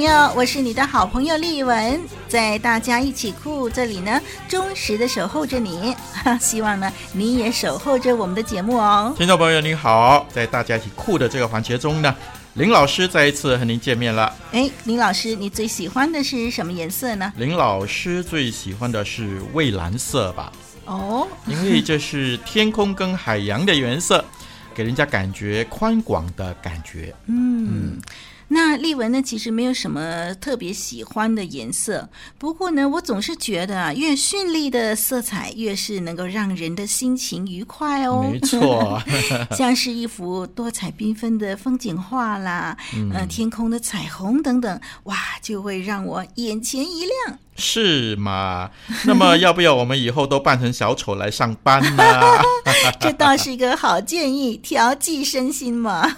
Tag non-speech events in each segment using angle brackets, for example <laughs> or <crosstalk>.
朋友，我是你的好朋友丽文，在大家一起酷这里呢，忠实的守候着你，<laughs> 希望呢你也守候着我们的节目哦。听众朋友你好，在大家一起酷的这个环节中呢。林老师再一次和您见面了。哎，林老师，你最喜欢的是什么颜色呢？林老师最喜欢的是蔚蓝色吧？哦，因为这是天空跟海洋的颜色，给人家感觉宽广的感觉。嗯。嗯那丽文呢，其实没有什么特别喜欢的颜色。不过呢，我总是觉得啊，越绚丽的色彩，越是能够让人的心情愉快哦。没错，<laughs> 像是一幅多彩缤纷的风景画啦，嗯、呃，天空的彩虹等等，哇，就会让我眼前一亮。是吗？那么要不要我们以后都扮成小丑来上班呢？<laughs> 这倒是一个好建议，调剂身心嘛。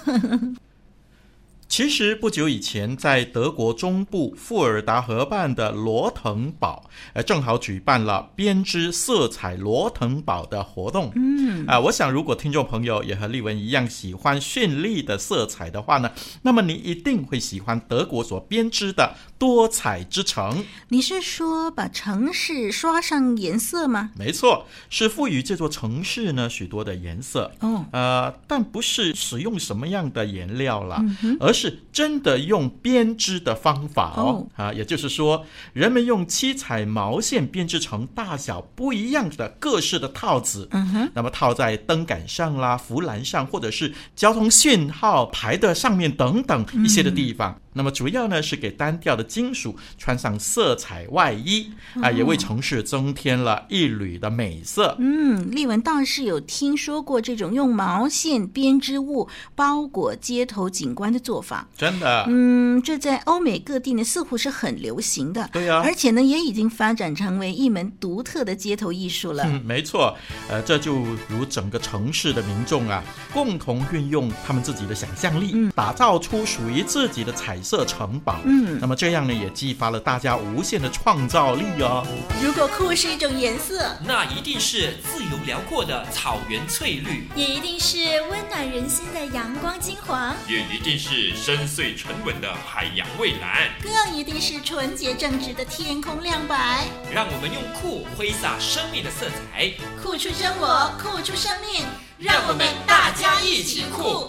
其实不久以前，在德国中部富尔达河畔的罗滕堡，呃，正好举办了编织色彩罗滕堡的活动。嗯，啊、呃，我想如果听众朋友也和丽文一样喜欢绚丽的色彩的话呢，那么你一定会喜欢德国所编织的多彩之城。你是说把城市刷上颜色吗？没错，是赋予这座城市呢许多的颜色。哦，呃，但不是使用什么样的颜料了，嗯、而是。真的用编织的方法哦，啊，也就是说，人们用七彩毛线编织成大小不一样的各式的套子，嗯哼，那么套在灯杆上啦、扶栏上，或者是交通讯号牌的上面等等一些的地方。嗯那么主要呢是给单调的金属穿上色彩外衣啊，也为城市增添了一缕的美色。嗯，丽文倒是有听说过这种用毛线编织物包裹街头景观的做法。真的？嗯，这在欧美各地呢似乎是很流行的。对呀、啊，而且呢也已经发展成为一门独特的街头艺术了。嗯，没错。呃，这就如整个城市的民众啊，共同运用他们自己的想象力，嗯，打造出属于自己的彩色城堡，嗯，那么这样呢，也激发了大家无限的创造力哦。如果酷是一种颜色，那一定是自由辽阔的草原翠绿，也一定是温暖人心的阳光金黄，也一定是深邃沉稳的海洋蔚蓝，更一定是纯洁正直的天空亮白。让我们用酷挥洒生命的色彩，酷出真我，酷出生命，让我们大家一起酷。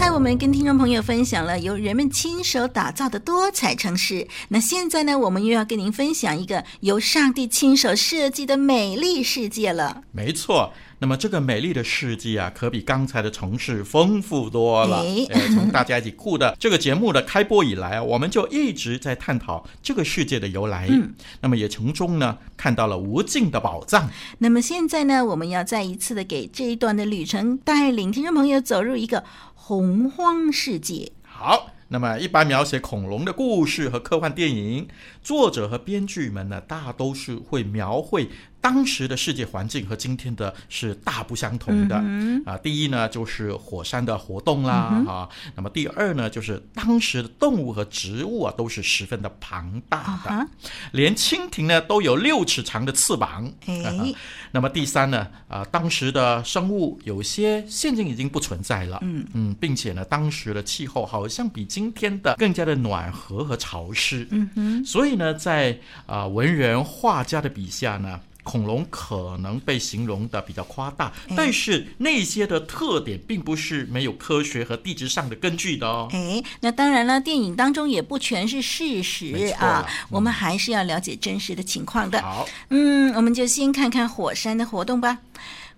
刚才我们跟听众朋友分享了由人们亲手打造的多彩城市，那现在呢，我们又要跟您分享一个由上帝亲手设计的美丽世界了。没错。那么这个美丽的世界啊，可比刚才的城市丰富多了。<laughs> 哎，从大家一起酷的这个节目的开播以来啊，我们就一直在探讨这个世界的由来。嗯，那么也从中呢看到了无尽的宝藏。那么现在呢，我们要再一次的给这一段的旅程带领听众朋友走入一个洪荒世界。好，那么一般描写恐龙的故事和科幻电影，作者和编剧们呢，大都是会描绘。当时的世界环境和今天的是大不相同的、嗯、啊！第一呢，就是火山的活动啦、嗯、啊。那么第二呢，就是当时的动物和植物啊，都是十分的庞大的，啊、连蜻蜓呢都有六尺长的翅膀。哎、啊，那么第三呢，啊，当时的生物有些现今已经不存在了。嗯嗯，并且呢，当时的气候好像比今天的更加的暖和和潮湿。嗯哼，所以呢，在啊文人画家的笔下呢。恐龙可能被形容的比较夸大，但是那些的特点并不是没有科学和地质上的根据的哦。哎，那当然了，电影当中也不全是事实啊，嗯、我们还是要了解真实的情况的。好，嗯，我们就先看看火山的活动吧。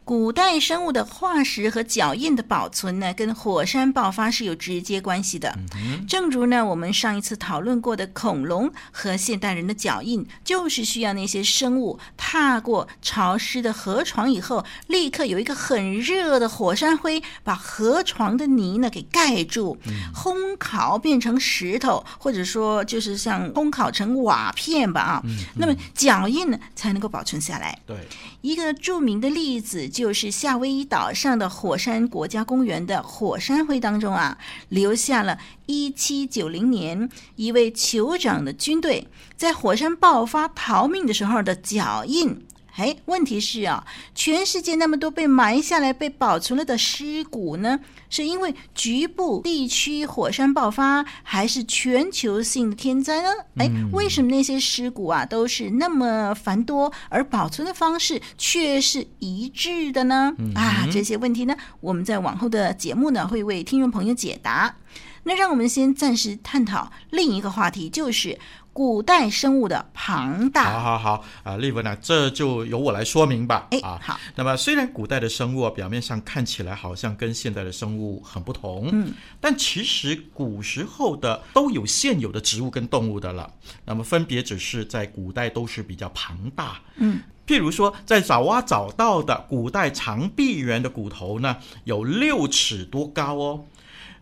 古代生物的化石和脚印的保存呢，跟火山爆发是有直接关系的。嗯、正如呢，我们上一次讨论过的恐龙和现代人的脚印，就是需要那些生物踏过潮湿的河床以后，立刻有一个很热的火山灰把河床的泥呢给盖住，嗯、烘烤变成石头，或者说就是像烘烤成瓦片吧啊。那么脚印呢才能够保存下来。对，一个著名的例子。就是夏威夷岛上的火山国家公园的火山灰当中啊，留下了一七九零年一位酋长的军队在火山爆发逃命的时候的脚印。哎，问题是啊，全世界那么多被埋下来、被保存了的尸骨呢？是因为局部地区火山爆发，还是全球性的天灾呢？哎，为什么那些尸骨啊都是那么繁多，而保存的方式却是一致的呢？啊，这些问题呢，我们在往后的节目呢会为听众朋友解答。那让我们先暂时探讨另一个话题，就是。古代生物的庞大，好好好啊，丽文呢，这就由我来说明吧。哎，啊，好。那么，虽然古代的生物表面上看起来好像跟现代的生物很不同，嗯，但其实古时候的都有现有的植物跟动物的了。那么，分别只是在古代都是比较庞大，嗯，譬如说，在爪哇找到的古代长臂猿的骨头呢，有六尺多高哦。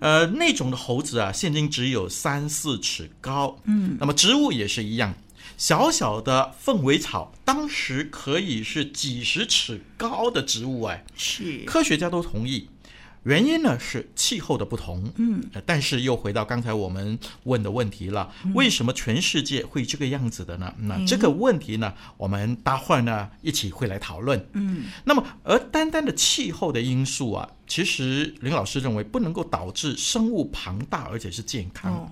呃，那种的猴子啊，现今只有三四尺高。嗯，那么植物也是一样，小小的凤尾草，当时可以是几十尺高的植物哎。是，科学家都同意。原因呢是气候的不同，嗯，但是又回到刚才我们问的问题了，嗯、为什么全世界会这个样子的呢？那这个问题呢，嗯、我们待会儿呢一起会来讨论，嗯，那么而单单的气候的因素啊，其实林老师认为不能够导致生物庞大而且是健康，哦、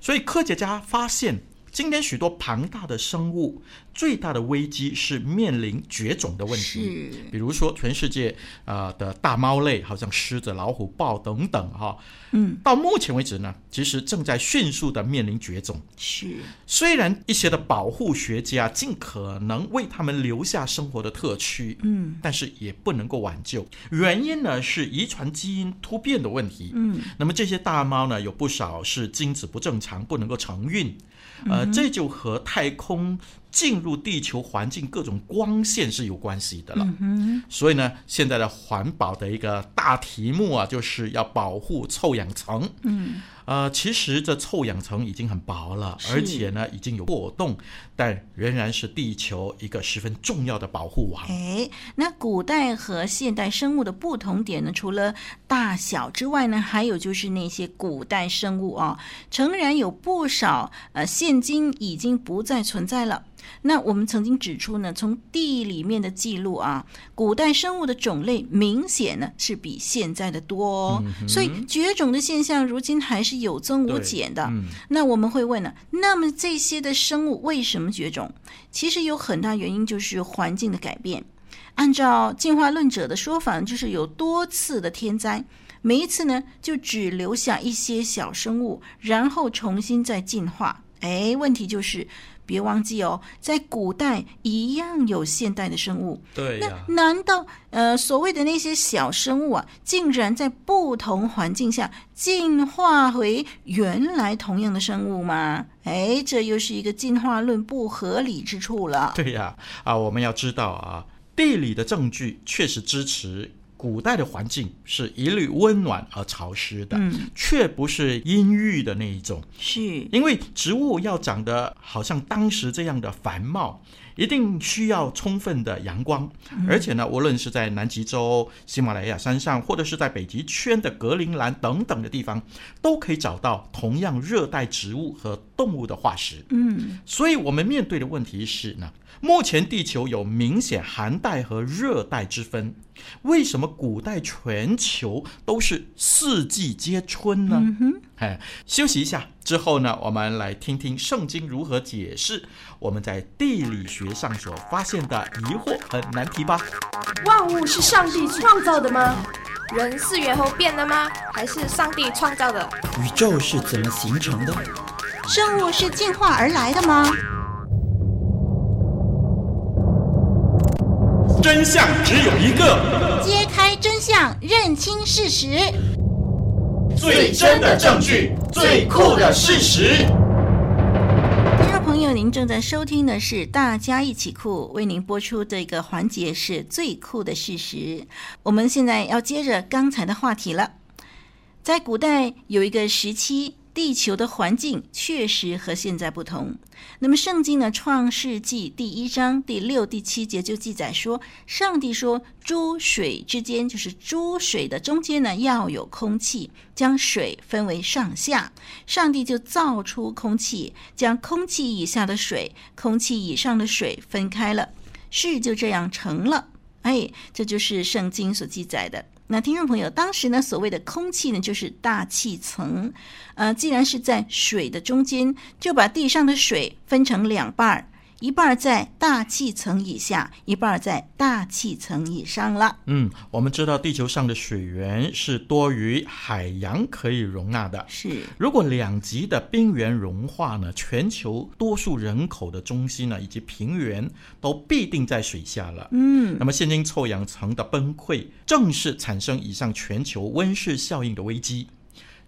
所以科学家发现。今天许多庞大的生物，最大的危机是面临绝种的问题。比如说全世界啊、呃、的大猫类，好像狮子、老虎、豹等等哈。嗯，到目前为止呢，其实正在迅速的面临绝种。是，虽然一些的保护学家尽可能为他们留下生活的特区，嗯，但是也不能够挽救。原因呢是遗传基因突变的问题。嗯，那么这些大猫呢，有不少是精子不正常，不能够承孕。呃，这就和太空进入地球环境各种光线是有关系的了。嗯、所以呢，现在的环保的一个大题目啊，就是要保护臭氧层。嗯。呃，其实这臭氧层已经很薄了，而且呢已经有破洞，但仍然是地球一个十分重要的保护网。哎，那古代和现代生物的不同点呢，除了大小之外呢，还有就是那些古代生物啊，诚然有不少呃，现今已经不再存在了。那我们曾经指出呢，从地里面的记录啊，古代生物的种类明显呢是比现在的多哦，嗯，所以绝种的现象如今还是有增无减的。嗯，那我们会问呢，那么这些的生物为什么绝种？其实有很大原因就是环境的改变。按照进化论者的说法，就是有多次的天灾，每一次呢就只留下一些小生物，然后重新再进化。哎，问题就是。别忘记哦，在古代一样有现代的生物。对呀。那难道呃所谓的那些小生物啊，竟然在不同环境下进化回原来同样的生物吗？哎，这又是一个进化论不合理之处了。对呀，啊，我们要知道啊，地理的证据确实支持。古代的环境是一律温暖而潮湿的，嗯，却不是阴郁的那一种。是因为植物要长得好像当时这样的繁茂，一定需要充分的阳光。嗯，而且呢，无论是在南极洲、喜马拉雅山上，或者是在北极圈的格陵兰等等的地方，都可以找到同样热带植物和动物的化石。嗯，所以我们面对的问题是呢，目前地球有明显寒带和热带之分。为什么古代全球都是四季皆春呢？嗯哼，哎，休息一下之后呢，我们来听听圣经如何解释我们在地理学上所发现的疑惑和难题吧。万物是上帝创造的吗？人是猿猴变的吗？还是上帝创造的？宇宙是怎么形成的？生物是进化而来的吗？真相只有一个，揭开真相，认清事实，最真的证据，最酷的事实。听众朋友，您正在收听的是《大家一起酷》，为您播出这个环节是最酷的事实。我们现在要接着刚才的话题了，在古代有一个时期。地球的环境确实和现在不同。那么，圣经呢，《创世纪》第一章第六、第七节就记载说，上帝说：“诸水之间，就是诸水的中间呢，要有空气，将水分为上下。”上帝就造出空气，将空气以下的水、空气以上的水分开了，事就这样成了。哎，这就是圣经所记载的。那听众朋友，当时呢，所谓的空气呢，就是大气层。呃，既然是在水的中间，就把地上的水分成两半儿。一半在大气层以下，一半在大气层以上了。嗯，我们知道地球上的水源是多于海洋可以容纳的。是，如果两极的冰原融化呢，全球多数人口的中心呢，以及平原都必定在水下了。嗯，那么现今臭氧层的崩溃，正是产生以上全球温室效应的危机。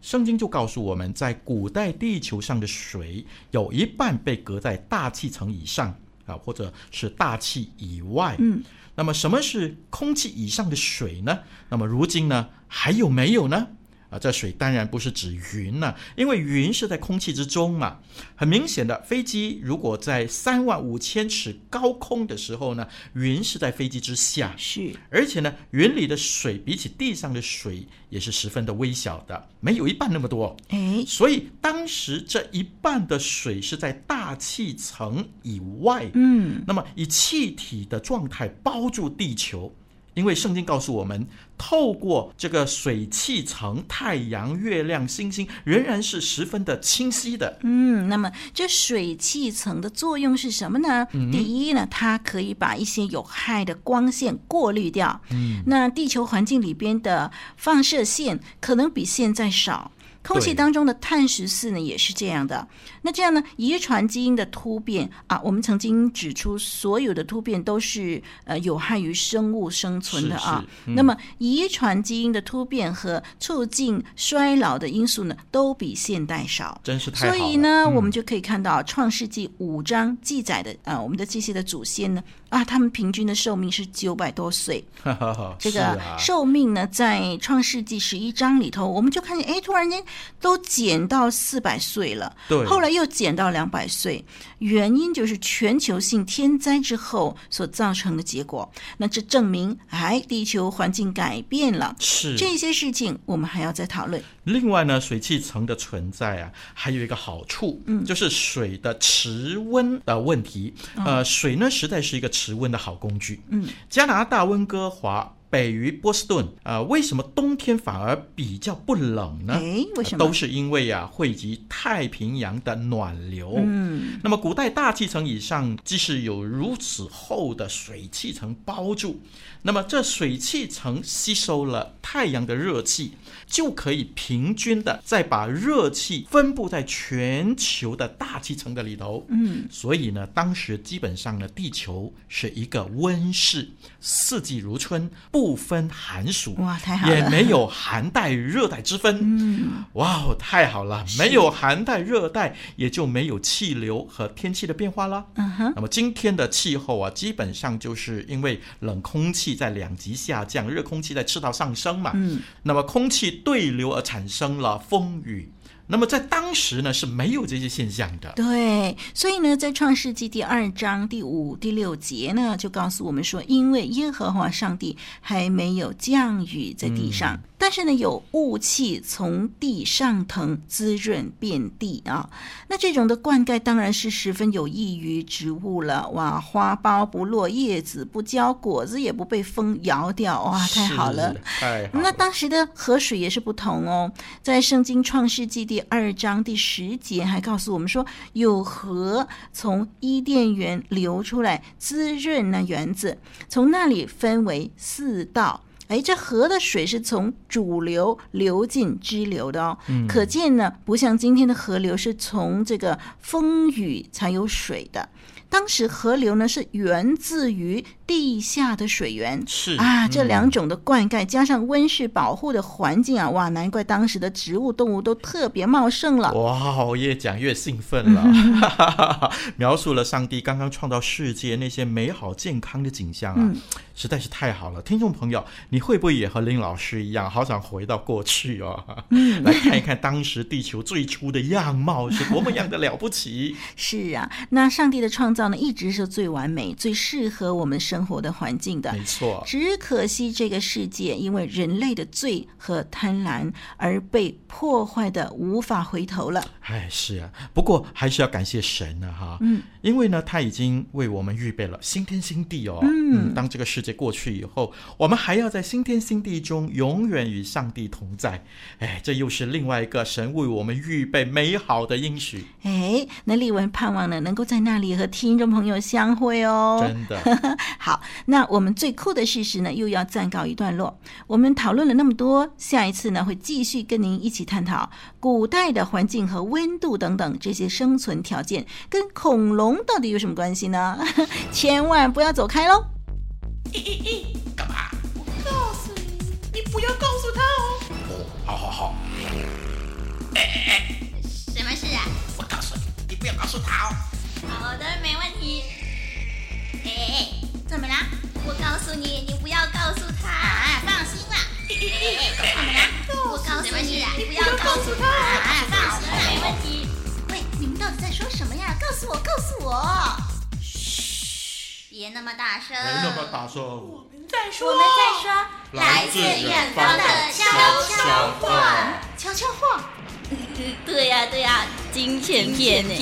圣经就告诉我们，在古代地球上的水有一半被隔在大气层以上啊，或者是大气以外。嗯，那么什么是空气以上的水呢？那么如今呢，还有没有呢？啊，这水当然不是指云了，因为云是在空气之中嘛。很明显的，飞机如果在三万五千尺高空的时候呢，云是在飞机之下。是，而且呢，云里的水比起地上的水也是十分的微小的，没有一半那么多。哎，所以当时这一半的水是在大气层以外。嗯，那么以气体的状态包住地球。因为圣经告诉我们，透过这个水气层，太阳、月亮、星星仍然是十分的清晰的。嗯，那么这水气层的作用是什么呢？嗯、第一呢，它可以把一些有害的光线过滤掉。嗯，那地球环境里边的放射线可能比现在少。空气当中的碳十四呢，也是这样的。那这样呢，遗传基因的突变啊，我们曾经指出，所有的突变都是呃有害于生物生存的啊。嗯、那么，遗传基因的突变和促进衰老的因素呢，都比现代少。真是太好了。所以呢，嗯、我们就可以看到《创世纪》五章记载的啊、呃，我们的这些的祖先呢，啊，他们平均的寿命是九百多岁。<laughs> 这个寿命呢，在《创世纪》十一章里头，我们就看见，哎，突然间。都减到四百岁了，对，后来又减到两百岁，原因就是全球性天灾之后所造成的结果。那这证明，哎，地球环境改变了，是这些事情，我们还要再讨论。另外呢，水汽层的存在啊，还有一个好处，嗯，就是水的持温的问题。嗯、呃，水呢，实在是一个持温的好工具。嗯，加拿大温哥华。北于波士顿，呃，为什么冬天反而比较不冷呢？诶，为什么？呃、都是因为啊，汇集太平洋的暖流。嗯，那么古代大气层以上，即使有如此厚的水汽层包住，那么这水汽层吸收了太阳的热气，就可以平均的再把热气分布在全球的大气层的里头。嗯，所以呢，当时基本上呢，地球是一个温室，四季如春，不。不分寒暑，哇，太好了，也没有寒带热带之分。嗯，哇哦，太好了，没有寒带热带，也就没有气流和天气的变化了。嗯哼，那么今天的气候啊，基本上就是因为冷空气在两极下降，热空气在赤道上升嘛。嗯，那么空气对流而产生了风雨。那么在当时呢，是没有这些现象的。对，所以呢，在创世纪第二章第五、第六节呢，就告诉我们说，因为耶和华上帝还没有降雨在地上。嗯但是呢，有雾气从地上腾，滋润遍地啊。那这种的灌溉当然是十分有益于植物了。哇，花苞不落，叶子不焦，果子也不被风摇掉。哇，太好了！太好了。那当时的河水也是不同哦，在圣经创世纪第二章第十节还告诉我们说，有河从伊甸园流出来，滋润那园子，从那里分为四道。哎，这河的水是从主流流进支流的哦，嗯、可见呢，不像今天的河流是从这个风雨才有水的。当时河流呢是源自于地下的水源，是啊，这两种的灌溉加上温室保护的环境啊，哇，难怪当时的植物动物都特别茂盛了。哇，越讲越兴奋了，<laughs> 描述了上帝刚刚创造世界那些美好健康的景象啊，嗯、实在是太好了。听众朋友，你会不会也和林老师一样，好想回到过去哦，嗯、<laughs> 来看一看当时地球最初的样貌是多么样的了不起？<laughs> 是啊，那上帝的创造呢。一直是最完美、最适合我们生活的环境的，没错。只可惜这个世界因为人类的罪和贪婪而被破坏的无法回头了。哎，是啊，不过还是要感谢神呢，哈，嗯，因为呢，他已经为我们预备了新天新地哦。嗯，嗯，当这个世界过去以后，我们还要在新天新地中永远与上帝同在。哎，这又是另外一个神为我们预备美好的应许。哎，那丽文盼望呢，能够在那里和。听众朋友相会哦，真的 <laughs> 好。那我们最酷的事实呢，又要暂告一段落。我们讨论了那么多，下一次呢会继续跟您一起探讨古代的环境和温度等等这些生存条件跟恐龙到底有什么关系呢？千万不要走开喽！咦咦咦，干嘛？我告诉你，你不要告诉他哦。哦，好好好。哎哎哎，什么事啊？我告诉你，你不要告诉他哦。好的，没问题。哎哎哎，怎么了？我告诉你，你不要告诉他。啊，放心啦。怎么了？我告诉你，你不要告诉他。啊，放心啦，没问题。喂，你们到底在说什么呀？告诉我，告诉我。嘘，别那么大声。别那么大声。我们在说，我们在说，来自远方的悄悄话。悄悄话。对呀对呀，金钱片呢？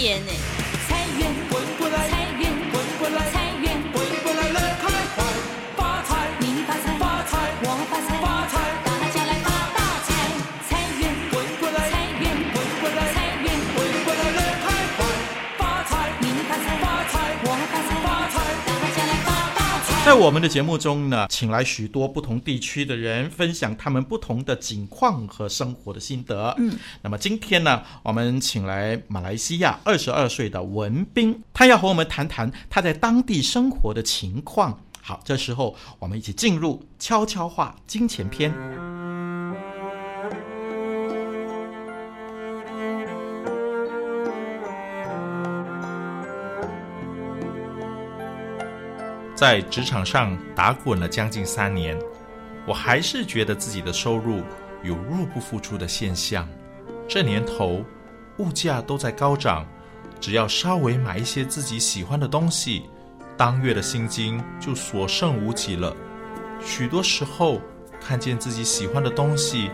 在我们的节目中呢，请来许多不同地区的人分享他们不同的景况和生活的心得。嗯，那么今天呢，我们请来马来西亚二十二岁的文斌，他要和我们谈谈他在当地生活的情况。好，这时候我们一起进入悄悄话金钱篇。在职场上打滚了将近三年，我还是觉得自己的收入有入不敷出的现象。这年头，物价都在高涨，只要稍微买一些自己喜欢的东西，当月的薪金就所剩无几了。许多时候，看见自己喜欢的东西，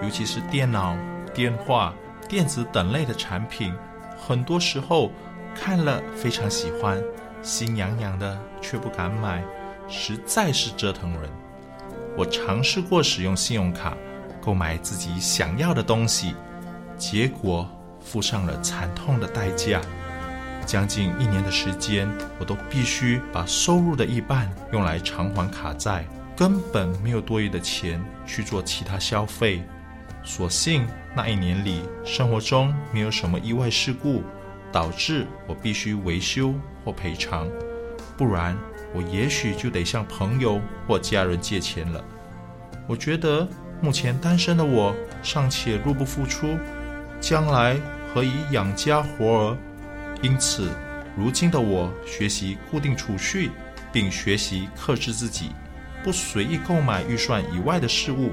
尤其是电脑、电话、电子等类的产品，很多时候看了非常喜欢。心痒痒的，却不敢买，实在是折腾人。我尝试过使用信用卡购买自己想要的东西，结果付上了惨痛的代价。将近一年的时间，我都必须把收入的一半用来偿还卡债，根本没有多余的钱去做其他消费。所幸那一年里，生活中没有什么意外事故。导致我必须维修或赔偿，不然我也许就得向朋友或家人借钱了。我觉得目前单身的我尚且入不敷出，将来何以养家活儿？因此，如今的我学习固定储蓄，并学习克制自己，不随意购买预算以外的事物。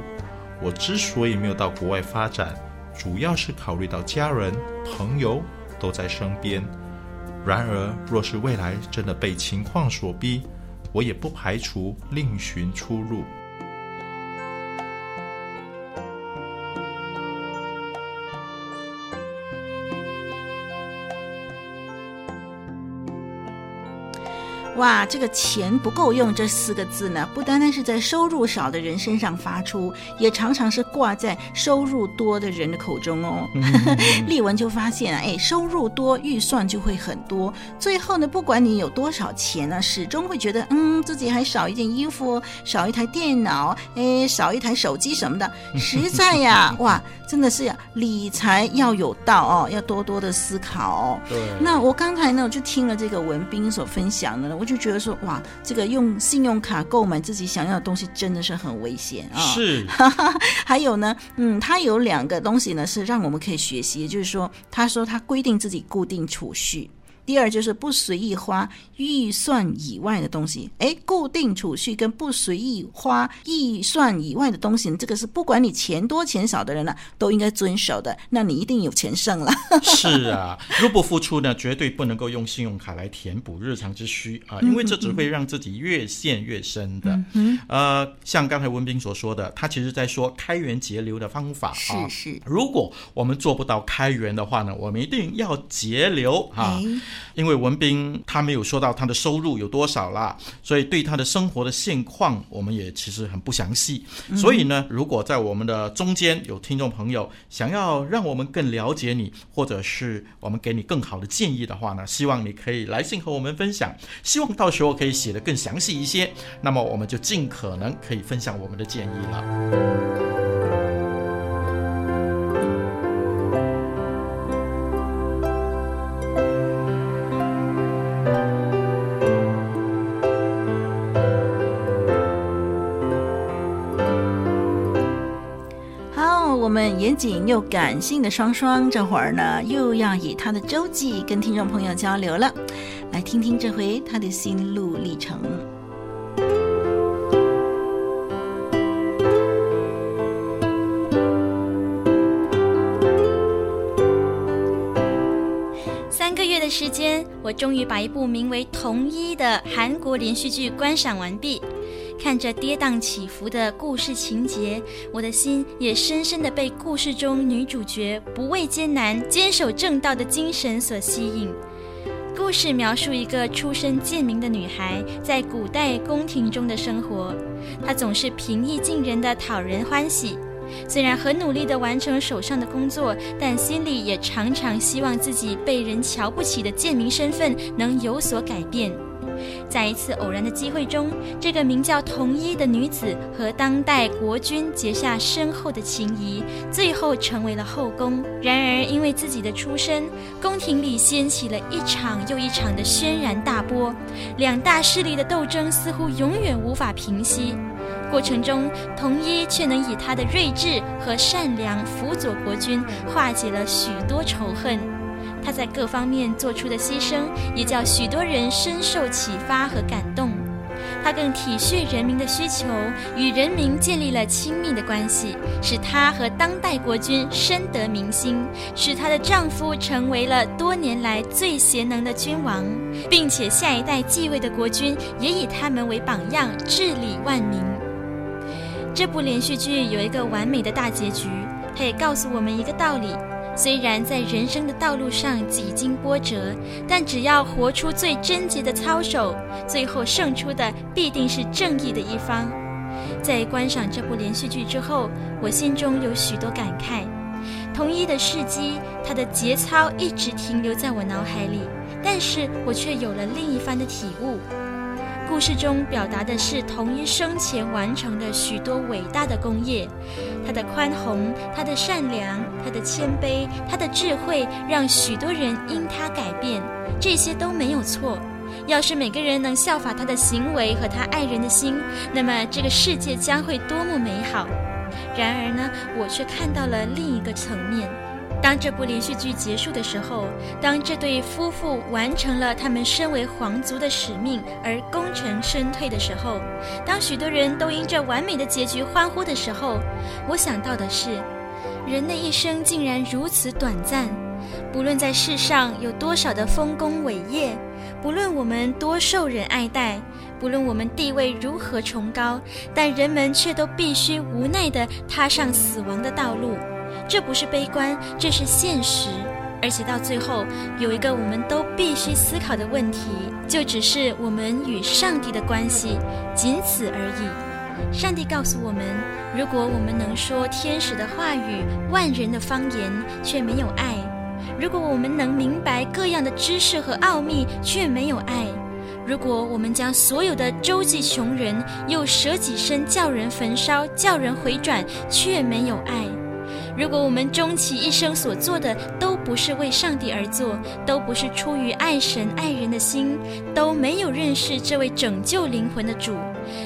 我之所以没有到国外发展，主要是考虑到家人、朋友。都在身边。然而，若是未来真的被情况所逼，我也不排除另寻出路。哇，这个钱不够用这四个字呢，不单单是在收入少的人身上发出，也常常是挂在收入多的人的口中哦。<laughs> 丽文就发现啊，哎，收入多，预算就会很多，最后呢，不管你有多少钱呢，始终会觉得，嗯，自己还少一件衣服，少一台电脑，哎，少一台手机什么的，<laughs> 实在呀，哇，真的是呀，理财要有道哦，要多多的思考哦。对。那我刚才呢，我就听了这个文斌所分享的呢，我就觉得说，哇，这个用信用卡购买自己想要的东西真的是很危险啊！是，<laughs> 还有呢，嗯，他有两个东西呢，是让我们可以学习，也就是说，他说他规定自己固定储蓄。第二就是不随意花预算以外的东西，哎，固定储蓄跟不随意花预算以外的东西，这个是不管你钱多钱少的人呢、啊，都应该遵守的。那你一定有钱剩了。是啊，入不敷出呢，绝对不能够用信用卡来填补日常之需啊，因为这只会让自己越陷越深的。嗯、呃，像刚才文斌所说的，他其实在说开源节流的方法啊。是是，如果我们做不到开源的话呢，我们一定要节流啊。因为文斌他没有说到他的收入有多少啦，所以对他的生活的现况，我们也其实很不详细。所以呢，如果在我们的中间有听众朋友想要让我们更了解你，或者是我们给你更好的建议的话呢，希望你可以来信和我们分享。希望到时候可以写得更详细一些，那么我们就尽可能可以分享我们的建议了。我们严谨又感性的双双，这会儿呢又要以他的周记跟听众朋友交流了，来听听这回他的心路历程。三个月的时间，我终于把一部名为《同一》的韩国连续剧观赏完毕。看着跌宕起伏的故事情节，我的心也深深地被故事中女主角不畏艰难、坚守正道的精神所吸引。故事描述一个出身贱民的女孩在古代宫廷中的生活，她总是平易近人的讨人欢喜。虽然很努力地完成手上的工作，但心里也常常希望自己被人瞧不起的贱民身份能有所改变。在一次偶然的机会中，这个名叫同一的女子和当代国君结下深厚的情谊，最后成为了后宫。然而，因为自己的出身，宫廷里掀起了一场又一场的轩然大波，两大势力的斗争似乎永远无法平息。过程中，同一却能以她的睿智和善良辅佐国君，化解了许多仇恨。他在各方面做出的牺牲，也叫许多人深受启发和感动。他更体恤人民的需求，与人民建立了亲密的关系，使他和当代国君深得民心，使她的丈夫成为了多年来最贤能的君王，并且下一代继位的国君也以他们为榜样，治理万民。这部连续剧有一个完美的大结局，它也告诉我们一个道理。虽然在人生的道路上几经波折，但只要活出最贞洁的操守，最后胜出的必定是正义的一方。在观赏这部连续剧之后，我心中有许多感慨。同一的事迹，他的节操一直停留在我脑海里，但是我却有了另一番的体悟。故事中表达的是童一生前完成的许多伟大的功业，他的宽宏，他的善良，他的谦卑，他的智慧，让许多人因他改变，这些都没有错。要是每个人能效法他的行为和他爱人的心，那么这个世界将会多么美好。然而呢，我却看到了另一个层面。当这部连续剧结束的时候，当这对夫妇完成了他们身为皇族的使命而功成身退的时候，当许多人都因这完美的结局欢呼的时候，我想到的是，人的一生竟然如此短暂。不论在世上有多少的丰功伟业，不论我们多受人爱戴，不论我们地位如何崇高，但人们却都必须无奈地踏上死亡的道路。这不是悲观，这是现实。而且到最后，有一个我们都必须思考的问题，就只是我们与上帝的关系，仅此而已。上帝告诉我们，如果我们能说天使的话语、万人的方言，却没有爱；如果我们能明白各样的知识和奥秘，却没有爱；如果我们将所有的周济穷人，又舍己身叫人焚烧、叫人回转，却没有爱。如果我们终其一生所做的都不是为上帝而做，都不是出于爱神爱人的心，都没有认识这位拯救灵魂的主，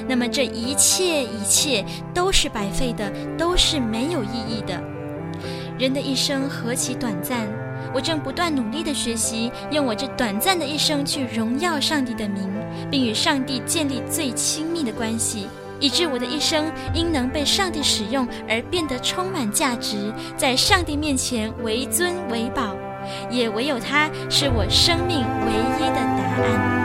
那么这一切一切都是白费的，都是没有意义的。人的一生何其短暂！我正不断努力的学习，用我这短暂的一生去荣耀上帝的名，并与上帝建立最亲密的关系。以致我的一生因能被上帝使用而变得充满价值，在上帝面前为尊为宝，也唯有他是我生命唯一的答案。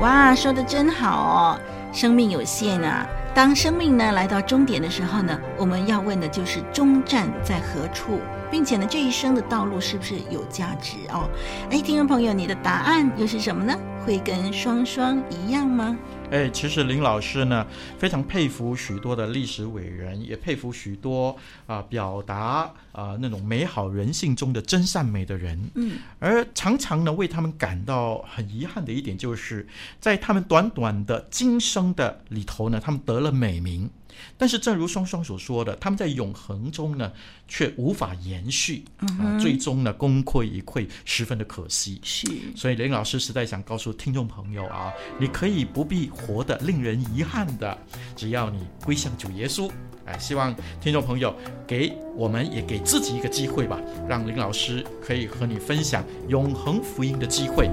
哇，说的真好哦！生命有限啊，当生命呢来到终点的时候呢，我们要问的就是终站在何处，并且呢，这一生的道路是不是有价值哦？哎，听众朋友，你的答案又是什么呢？会跟双双一样吗？哎，其实林老师呢非常佩服许多的历史伟人，也佩服许多啊、呃、表达啊、呃、那种美好人性中的真善美的人。嗯，而常常呢为他们感到很遗憾的一点，就是在他们短短的今生的里头呢，他们得了美名。但是，正如双双所说的，他们在永恒中呢，却无法延续，啊，最终呢，功亏一篑，十分的可惜。是，所以林老师实在想告诉听众朋友啊，你可以不必活得令人遗憾的，只要你归向主耶稣。哎，希望听众朋友给我们也给自己一个机会吧，让林老师可以和你分享永恒福音的机会。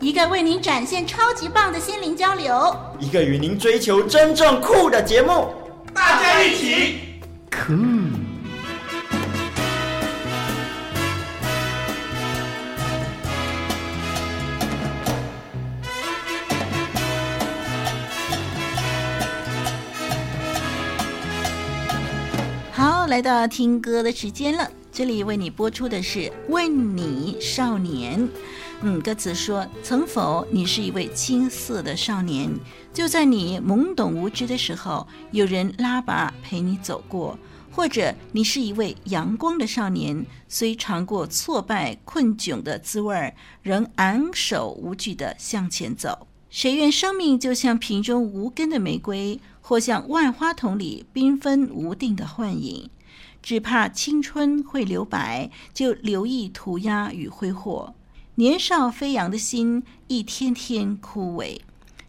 一个为您展现超级棒的心灵交流，一个与您追求真正酷的节目，大家一起酷。好，来到听歌的时间了，这里为你播出的是《问你少年》。嗯，歌词说：“曾否你是一位青涩的少年？就在你懵懂无知的时候，有人拉拔陪你走过；或者你是一位阳光的少年，虽尝过挫败困窘的滋味，仍昂首无惧地向前走。谁愿生命就像瓶中无根的玫瑰，或像万花筒里缤纷无定的幻影？只怕青春会留白，就留意涂鸦与挥霍。”年少飞扬的心，一天天枯萎。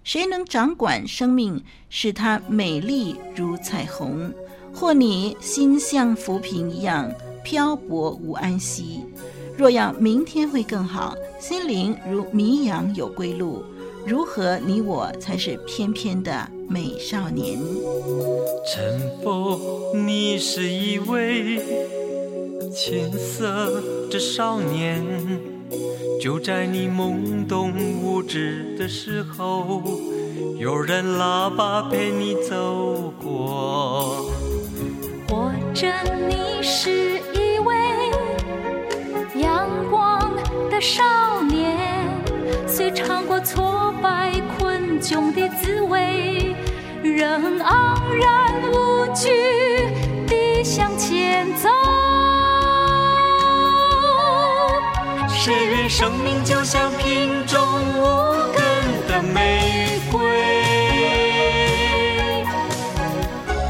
谁能掌管生命，使它美丽如彩虹？或你心像浮萍一样漂泊无安息。若要明天会更好，心灵如迷羊有归路。如何你我才是翩翩的美少年？曾否你是一位青涩的少年？就在你懵懂无知的时候，有人拉拔陪你走过。或者你是一位阳光的少年，虽尝过挫败困窘的滋味，仍昂然无惧谁愿生命就像瓶中无根的玫瑰，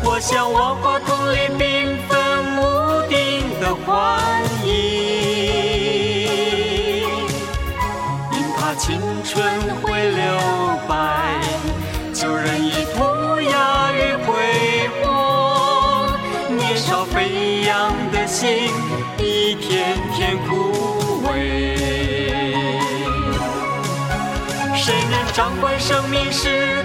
我像万花筒里缤纷无定的幻影？因怕青春会留白，就任意涂鸦与挥霍，年少飞扬的心一天天枯。掌管生命，使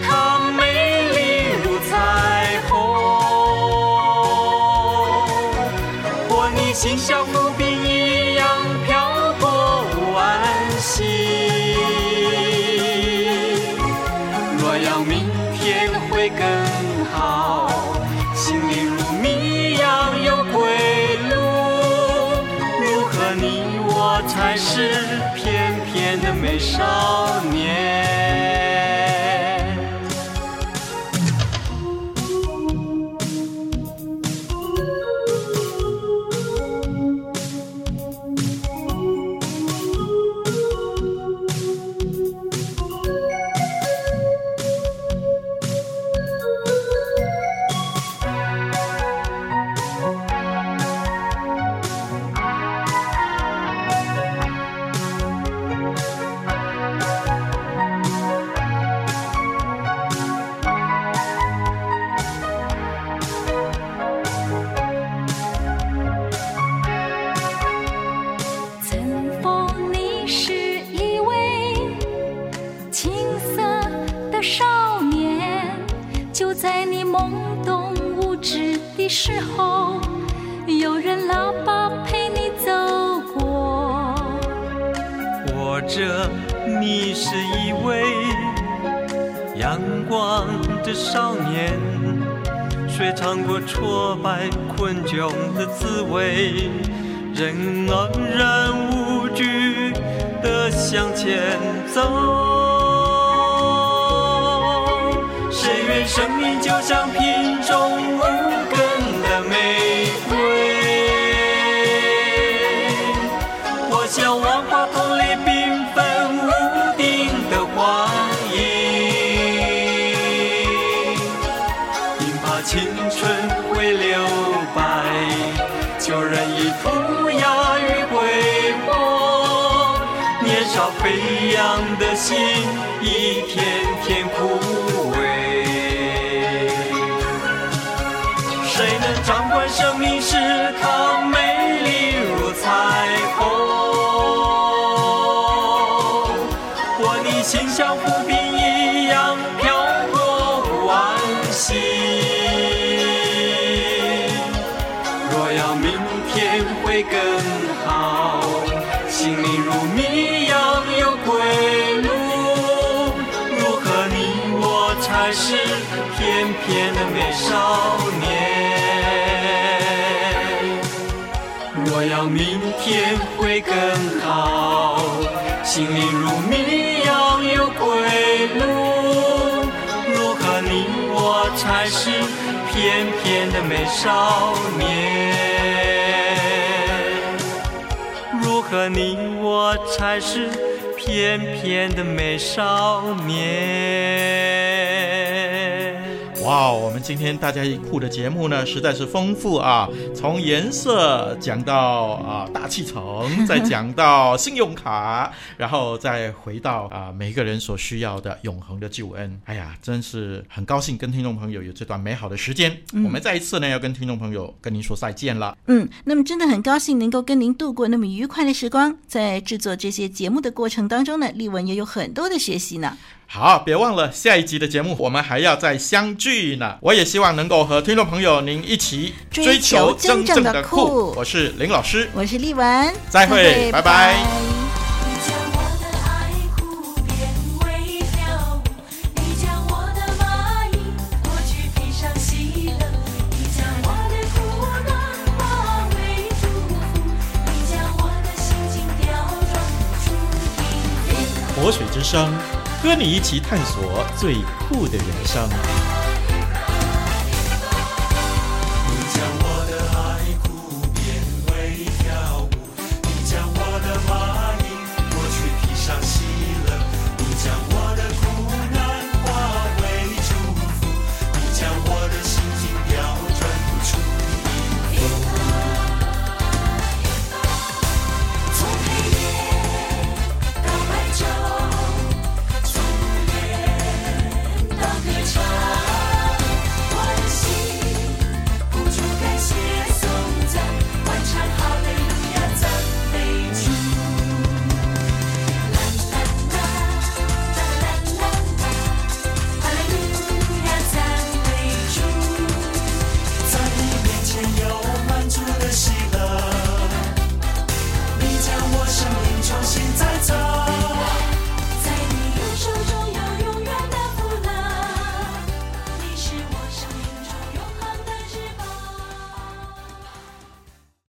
时候有人老爸陪你走过，或者你是一位阳光的少年，谁尝过挫败、困窘的滋味，仍昂然无惧的向前走，谁愿生命就像瓶中。旧人已涂鸦与挥霍，年少飞扬的心一天天枯萎。谁能掌管生命是它美少年？如何你我才是翩翩的美少年。哇，我们今天大家一库的节目呢，实在是丰富啊！<laughs> 从颜色讲到啊大气层，再讲到信用卡，然后再回到啊每个人所需要的永恒的救恩。<laughs> 哎呀，真是很高兴跟听众朋友有这段美好的时间。嗯、我们再一次呢要跟听众朋友跟您说再见了。嗯，那么真的很高兴能够跟您度过那么愉快的时光，在制作这些节目的过程当中呢，丽文也有很多的学习呢。好，别忘了下一集的节目，我们还要再相聚呢。我也希望能够和听众朋友您一起追求真正的酷。我是林老师，我是丽文，再会，拜拜。拜拜。活水之声。和你一起探索最酷的人生。